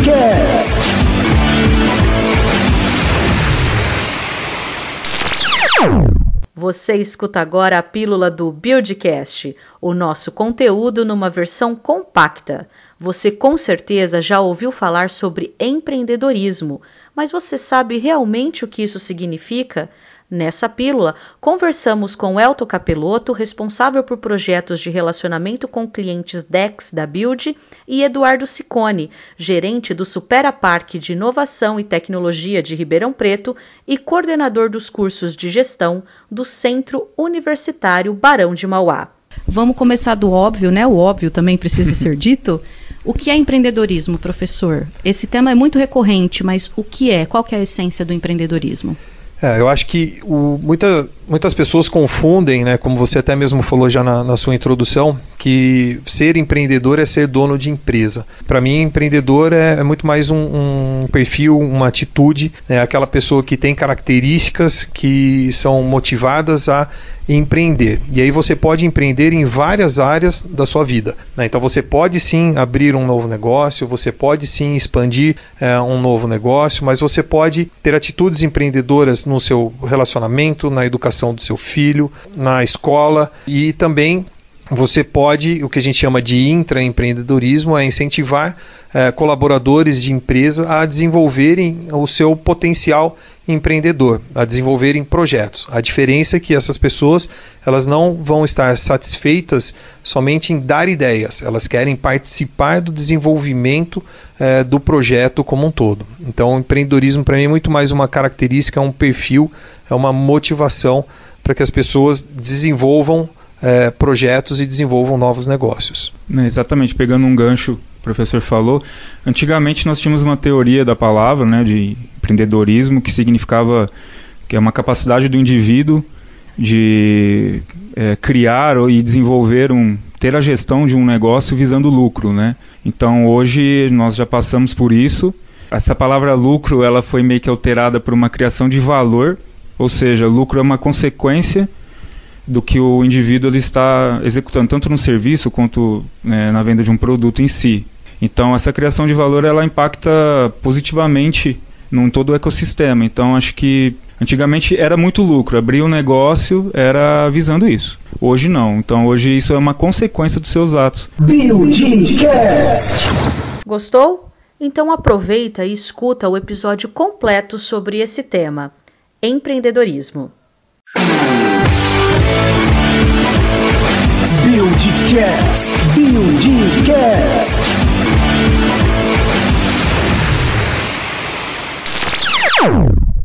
Podcast. Você escuta agora a pílula do Buildcast, o nosso conteúdo numa versão compacta. Você com certeza já ouviu falar sobre empreendedorismo, mas você sabe realmente o que isso significa? Nessa pílula, conversamos com Elton Capeloto, responsável por projetos de relacionamento com clientes DEX da Build, e Eduardo Sicone, gerente do Supera Parque de Inovação e Tecnologia de Ribeirão Preto e coordenador dos cursos de gestão do Centro Universitário Barão de Mauá. Vamos começar do óbvio, né? O óbvio também precisa ser dito. O que é empreendedorismo, professor? Esse tema é muito recorrente, mas o que é? Qual que é a essência do empreendedorismo? É, eu acho que o, muita, muitas pessoas confundem, né, como você até mesmo falou já na, na sua introdução, que ser empreendedor é ser dono de empresa. Para mim, empreendedor é, é muito mais um, um, perfil, uma atitude, é aquela pessoa que tem características que são motivadas a empreender. E aí você pode empreender em várias áreas da sua vida. Né? Então você pode sim abrir um novo negócio, você pode sim expandir é, um novo negócio, mas você pode ter atitudes empreendedoras no seu relacionamento, na educação do seu filho, na escola e também você pode, o que a gente chama de intraempreendedorismo, é incentivar é, colaboradores de empresa a desenvolverem o seu potencial empreendedor, a desenvolverem projetos. A diferença é que essas pessoas elas não vão estar satisfeitas somente em dar ideias, elas querem participar do desenvolvimento é, do projeto como um todo. Então, o empreendedorismo para mim é muito mais uma característica, é um perfil, é uma motivação para que as pessoas desenvolvam é, projetos e desenvolvam novos negócios. É, exatamente, pegando um gancho o professor falou, antigamente nós tínhamos uma teoria da palavra, né, de empreendedorismo, que significava que é uma capacidade do indivíduo de é, criar e desenvolver um ter a gestão de um negócio visando lucro, né? Então hoje nós já passamos por isso. Essa palavra lucro ela foi meio que alterada por uma criação de valor, ou seja, lucro é uma consequência do que o indivíduo ele está executando, tanto no serviço quanto né, na venda de um produto em si. Então, essa criação de valor ela impacta positivamente num todo o ecossistema. Então, acho que antigamente era muito lucro, abrir um negócio era visando isso. Hoje não. Então, hoje isso é uma consequência dos seus atos. Gostou? Então aproveita e escuta o episódio completo sobre esse tema: empreendedorismo.